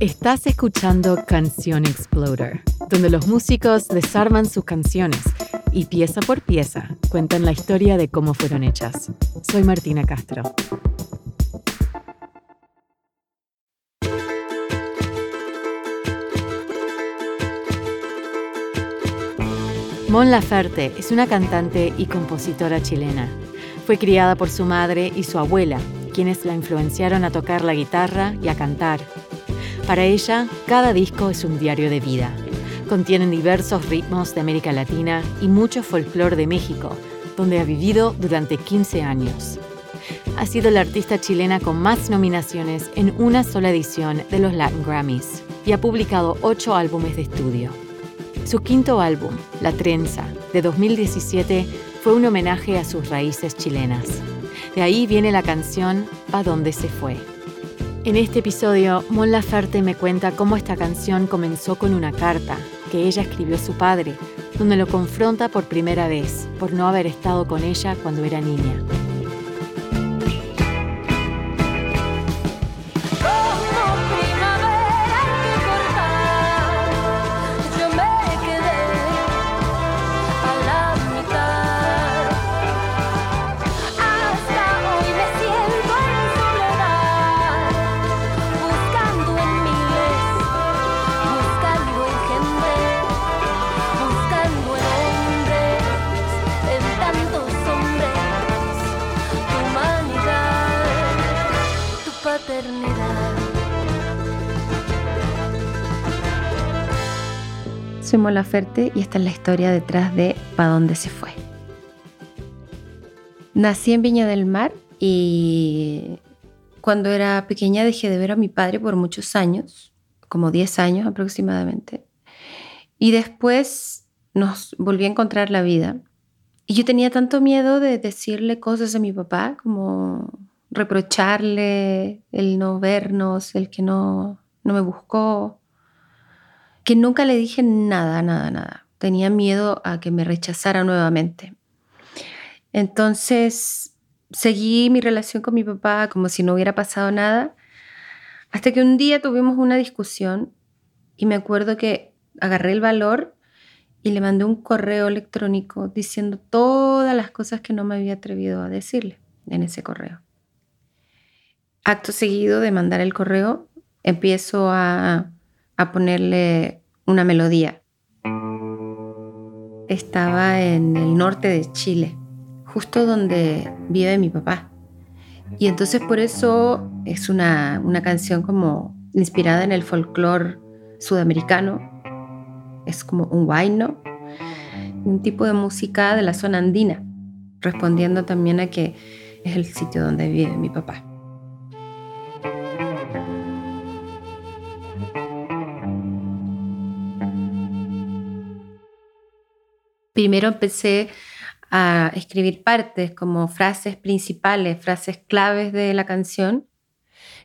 Estás escuchando Canción Exploder, donde los músicos desarman sus canciones y pieza por pieza cuentan la historia de cómo fueron hechas. Soy Martina Castro. Mon Laferte es una cantante y compositora chilena. Fue criada por su madre y su abuela, quienes la influenciaron a tocar la guitarra y a cantar. Para ella, cada disco es un diario de vida. Contienen diversos ritmos de América Latina y mucho folclore de México, donde ha vivido durante 15 años. Ha sido la artista chilena con más nominaciones en una sola edición de los Latin Grammys y ha publicado ocho álbumes de estudio. Su quinto álbum, La Trenza, de 2017, fue un homenaje a sus raíces chilenas. De ahí viene la canción Pa' dónde se fue. En este episodio, Mon Laferte me cuenta cómo esta canción comenzó con una carta que ella escribió a su padre, donde lo confronta por primera vez por no haber estado con ella cuando era niña. Soy Mola y esta es la historia detrás de Pa' dónde se fue. Nací en Viña del Mar y cuando era pequeña dejé de ver a mi padre por muchos años, como 10 años aproximadamente. Y después nos volví a encontrar la vida. Y yo tenía tanto miedo de decirle cosas a mi papá, como reprocharle el no vernos, el que no, no me buscó, que nunca le dije nada, nada, nada. Tenía miedo a que me rechazara nuevamente. Entonces seguí mi relación con mi papá como si no hubiera pasado nada, hasta que un día tuvimos una discusión y me acuerdo que agarré el valor y le mandé un correo electrónico diciendo todas las cosas que no me había atrevido a decirle en ese correo. Acto seguido de mandar el correo, empiezo a a ponerle una melodía. Estaba en el norte de Chile, justo donde vive mi papá. Y entonces por eso es una, canción como inspirada en el folclore sudamericano. Es como un guayno, un tipo de música de la zona andina, respondiendo también a que es el sitio donde vive mi papá. Primero empecé a escribir partes como frases principales, frases claves de la canción.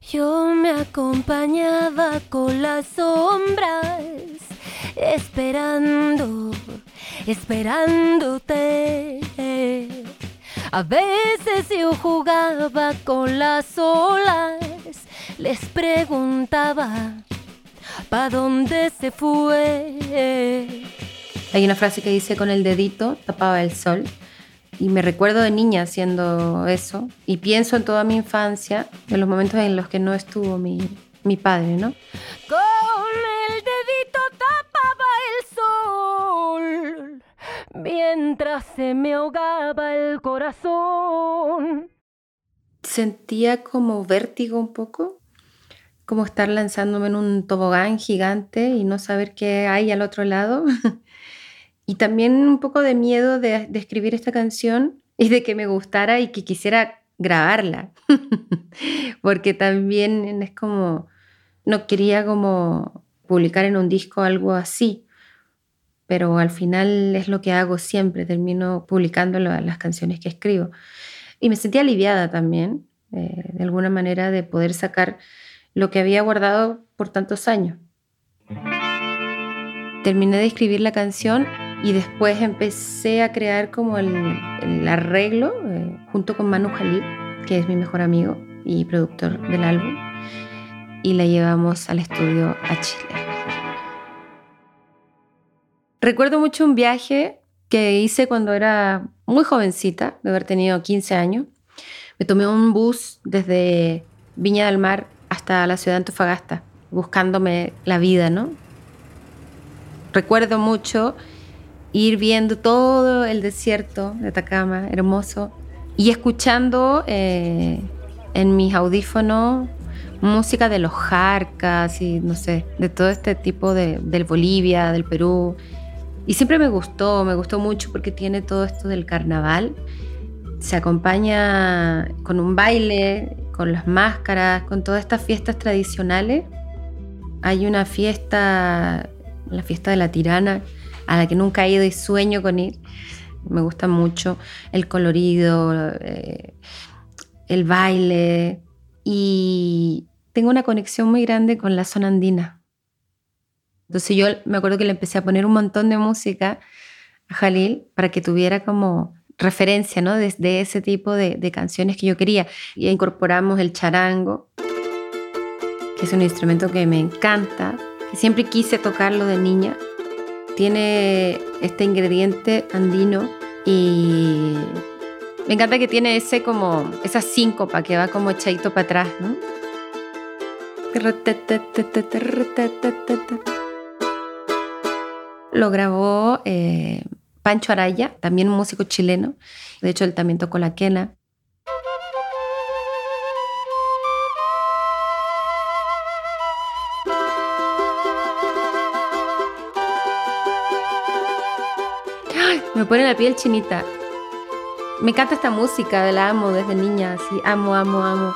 Yo me acompañaba con las sombras, esperando, esperándote. A veces yo jugaba con las olas, les preguntaba, ¿pa' dónde se fue? Hay una frase que dice con el dedito tapaba el sol. Y me recuerdo de niña haciendo eso. Y pienso en toda mi infancia, en los momentos en los que no estuvo mi, mi padre, ¿no? Con el dedito tapaba el sol, mientras se me ahogaba el corazón. Sentía como vértigo un poco, como estar lanzándome en un tobogán gigante y no saber qué hay al otro lado. y también un poco de miedo de, escribir esta canción y de que me gustara y que quisiera grabarla, porque también es como, no quería como publicar en un disco algo así, pero al final es lo que hago siempre, termino publicando las canciones que escribo. Y me sentí aliviada también, eh, de alguna manera, de poder sacar lo que había guardado por tantos años. Terminé de escribir la canción y después empecé a crear como el, arreglo eh, junto con Manu Jalil, que es mi mejor amigo y productor del álbum. y la llevamos al estudio a Chile. Recuerdo mucho un viaje que hice cuando era muy jovencita, de haber tenido 15 años. Me tomé un bus desde Viña del Mar hasta la ciudad de Antofagasta, buscándome la vida, ¿no? Recuerdo mucho ir viendo todo el desierto de Atacama, hermoso, y escuchando eh, en mis audífonos música de los jarcas y no sé, de todo este tipo de, del Bolivia, del Perú. Y siempre me gustó, me gustó mucho porque tiene todo esto del carnaval. Se acompaña con un baile, con las máscaras, con todas estas fiestas tradicionales. Hay una fiesta, la fiesta de la tirana, a la que nunca he ido y sueño con ir. Me gusta mucho el colorido, eh, el baile y tengo una conexión muy grande con la zona andina. Entonces yo me acuerdo que le empecé a poner un montón de música a Jalil para que tuviera como referencia ¿no? de, ese tipo de, de, canciones que yo quería. Y incorporamos el charango, que es un instrumento que me encanta, que siempre quise tocarlo de niña. Tiene este ingrediente andino y me encanta que tiene ese como, esa síncopa que va como echadito para atrás, ¿no? Lo grabó eh, Pancho Araya, también un músico chileno. De hecho, él también tocó la quena. Pone la piel chinita. Me encanta esta música, la amo desde niña, así, amo, amo, amo.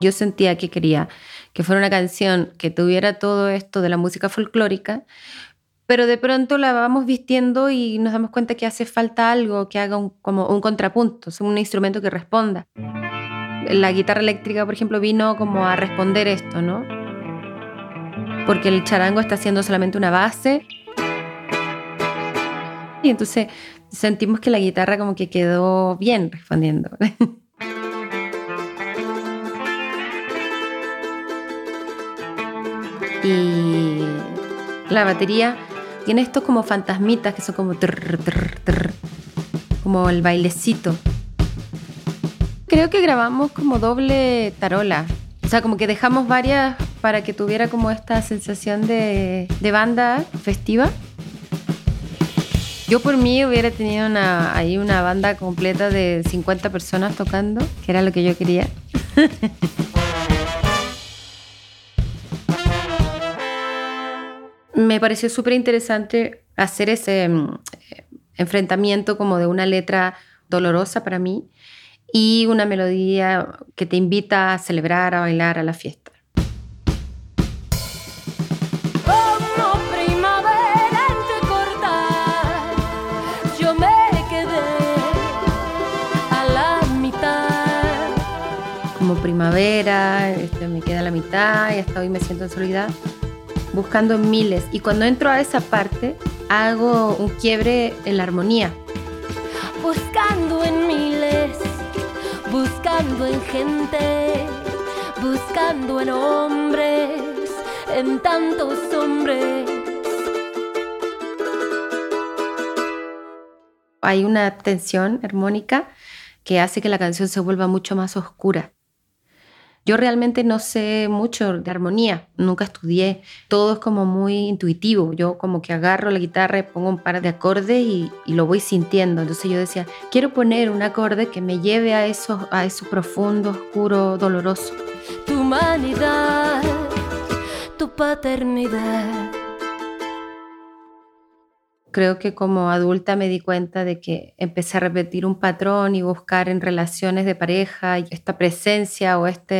Yo sentía que quería que fuera una canción que tuviera todo esto de la música folclórica, pero de pronto la vamos vistiendo y nos damos cuenta que hace falta algo que haga como un contrapunto, un instrumento que responda. La guitarra eléctrica, por ejemplo, vino como a responder esto, ¿no? Porque el charango está haciendo solamente una base y entonces sentimos que la guitarra como que quedó bien respondiendo. y la batería tiene estos como fantasmitas que son como como el bailecito. Creo que grabamos como doble tarola. O sea, como que dejamos varias para que tuviera como esta sensación de, banda festiva. Yo por mí hubiera tenido una, ahí una banda completa de 50 personas tocando, que era lo que yo quería. Me pareció súper interesante hacer ese mm, enfrentamiento como de una letra dolorosa para mí y una melodía que te invita a celebrar, a bailar a la fiesta. Primavera, este, me queda la mitad y hasta hoy me siento en soledad, buscando miles. Y cuando entro a esa parte, hago un quiebre en la armonía. Buscando en miles, buscando en gente, buscando en hombres, en tantos hombres. Hay una tensión armónica que hace que la canción se vuelva mucho más oscura. Yo realmente no sé mucho de armonía, nunca estudié, todo es como muy intuitivo, yo como que agarro la guitarra y pongo un par de acordes y, lo voy sintiendo, entonces yo decía, quiero poner un acorde que me lleve a eso, a eso profundo, oscuro, doloroso. Tu humanidad, tu paternidad creo que como adulta me di cuenta de que empecé a repetir un patrón y buscar en relaciones de pareja esta presencia o esta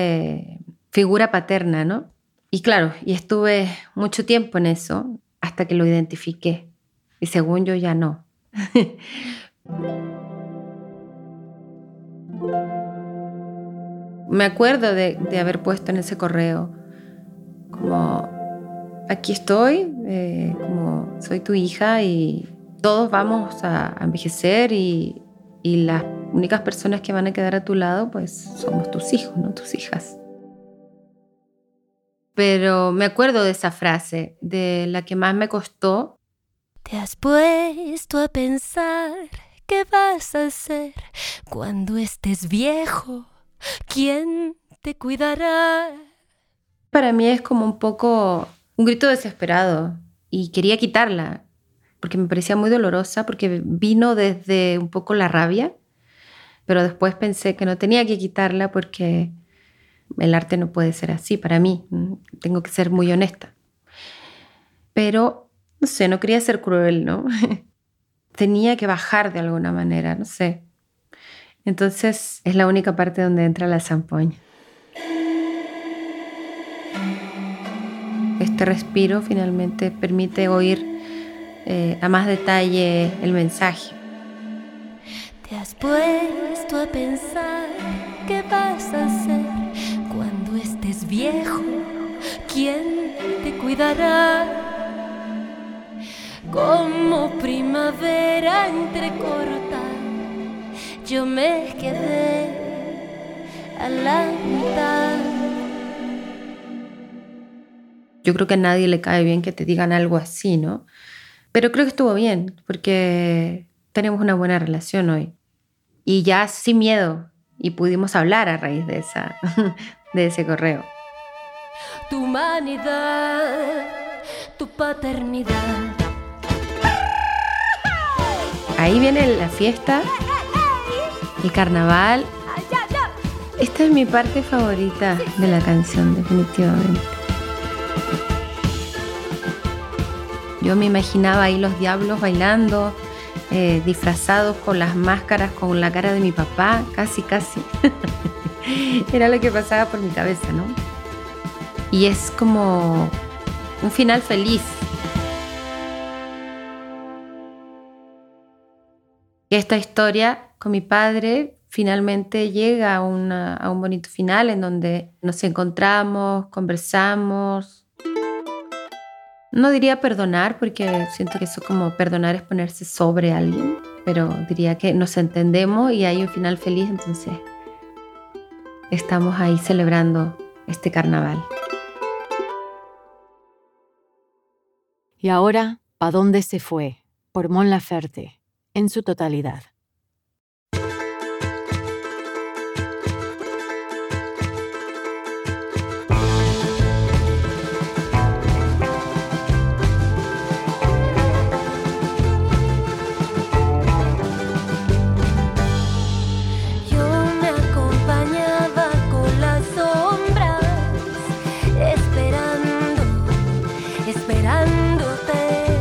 figura paterna, ¿no? Y claro, y estuve mucho tiempo en eso hasta que lo identifiqué. Y según yo ya no. me acuerdo de, de haber puesto en ese correo como aquí estoy, eh, como soy tu hija y todos vamos a envejecer y, las únicas personas que van a quedar a tu lado, pues somos tus hijos, no tus hijas. Pero me acuerdo de esa frase, de la que más me costó. Te has puesto a pensar qué vas a hacer cuando estés viejo. ¿Quién te cuidará? Para mí es como un poco un grito desesperado y quería quitarla porque me parecía muy dolorosa, porque vino desde un poco la rabia, pero después pensé que no tenía que quitarla porque el arte no puede ser así para mí, tengo que ser muy honesta. Pero, no sé, no quería ser cruel, ¿no? tenía que bajar de alguna manera, no sé. Entonces es la única parte donde entra la zampoña. Este respiro finalmente permite oír eh, a más detalle el mensaje. Te has puesto a pensar qué vas a hacer cuando estés viejo, quién te cuidará. Como primavera entrecorta, yo me quedé a la mitad. Yo creo que a nadie le cae bien que te digan algo así, ¿no? Pero creo que estuvo bien, porque tenemos una buena relación hoy. Y ya sin miedo, y pudimos hablar a raíz de, esa, de ese correo. Tu humanidad, tu paternidad. Ahí viene la fiesta, el carnaval. Esta es mi parte favorita de la canción, definitivamente. Yo me imaginaba ahí los diablos bailando, eh, disfrazados con las máscaras, con la cara de mi papá, casi, casi. Era lo que pasaba por mi cabeza, ¿no? Y es como un final feliz. Esta historia con mi padre finalmente llega a, a un bonito final en donde nos encontramos, conversamos, no diría perdonar porque siento que eso como perdonar es ponerse sobre alguien, pero diría que nos entendemos y hay un final feliz, entonces estamos ahí celebrando este carnaval. Y ahora, ¿pa dónde se fue? Por Mon Laferte, en su totalidad. A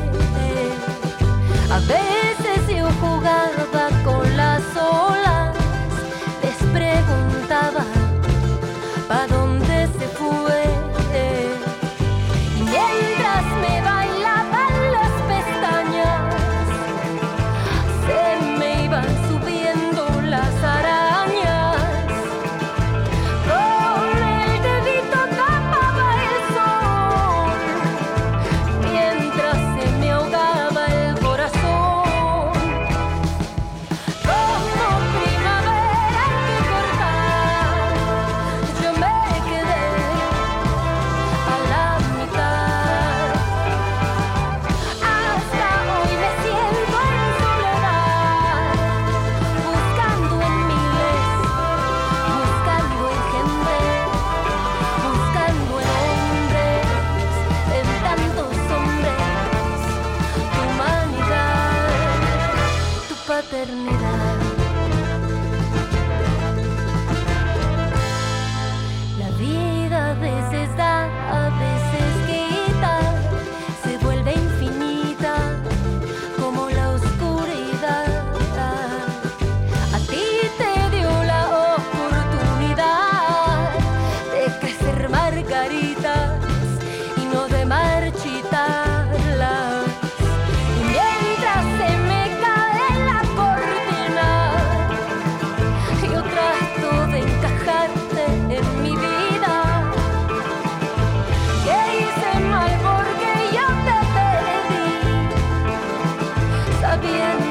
champion.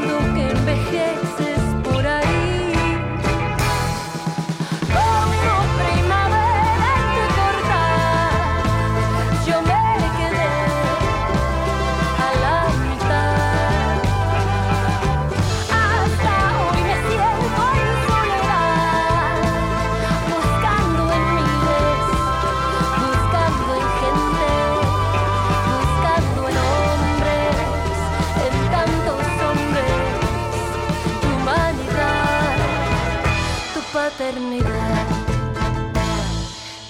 Paternidad.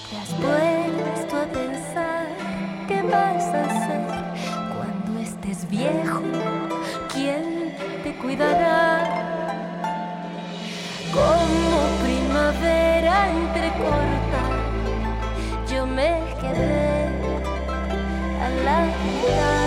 Te has puesto a pensar qué vas a hacer cuando estés viejo. ¿Quién te cuidará? Como primavera entrecorta, yo me quedé a la mitad.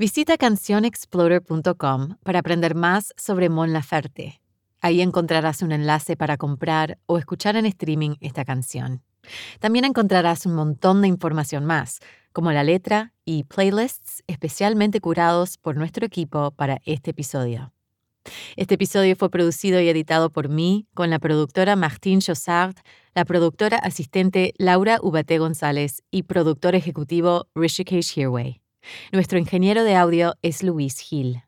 Visita cancionexplorer.com para aprender más sobre Mon Laferte. Ahí encontrarás un enlace para comprar o escuchar en streaming esta canción. También encontrarás un montón de información más, como la letra y playlists especialmente curados por nuestro equipo para este episodio. Este episodio fue producido y editado por mí, con la productora Martine Chossard, la productora asistente Laura Ubate González y productor ejecutivo Rishikesh Hirway. Nuestro ingeniero de audio es Luis Gil.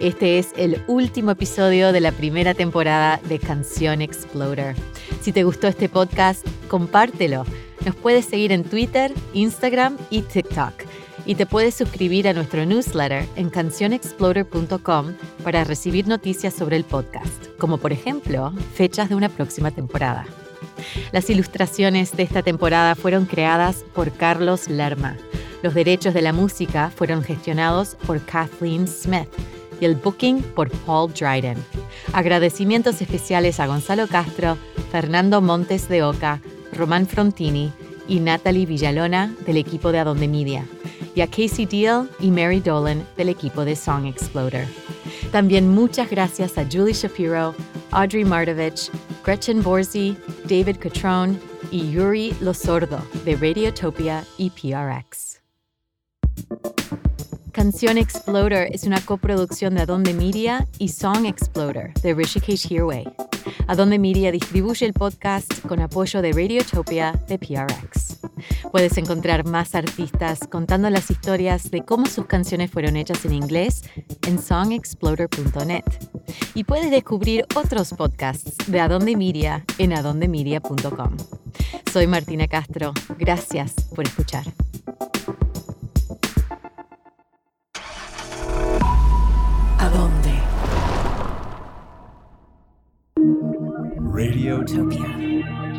Este es el último episodio de la primera temporada de Canción Exploder. Si te gustó este podcast, compártelo. Nos puedes seguir en Twitter, Instagram y TikTok. Y te puedes suscribir a nuestro newsletter en cancionexploder.com para recibir noticias sobre el podcast, como por ejemplo fechas de una próxima temporada. Las ilustraciones de esta temporada fueron creadas por Carlos Lerma. Los derechos de la música fueron gestionados por Kathleen Smith y el booking por Paul Dryden. Agradecimientos especiales a Gonzalo Castro, Fernando Montes de Oca, Román Frontini y Natalie Villalona del equipo de Adonde Media, y a Casey Deal y Mary Dolan del equipo de Song Exploder. También muchas gracias a Julie Shapiro, Audrey Martovich, Gretchen Borzi, David Catrone y Yuri Losordo de Radiotopia y PRX. Canción Exploder es una coproducción de Adonde Media y Song Exploder de Rishikesh Hirway. Adonde Media distribuye el podcast con apoyo de Radiotopia de PRX. Puedes encontrar más artistas contando las historias de cómo sus canciones fueron hechas en inglés en songexploder.net. Y puedes descubrir otros podcasts de Adonde Media en adondemedia.com. Soy Martina Castro. Gracias por escuchar. Radiotopia.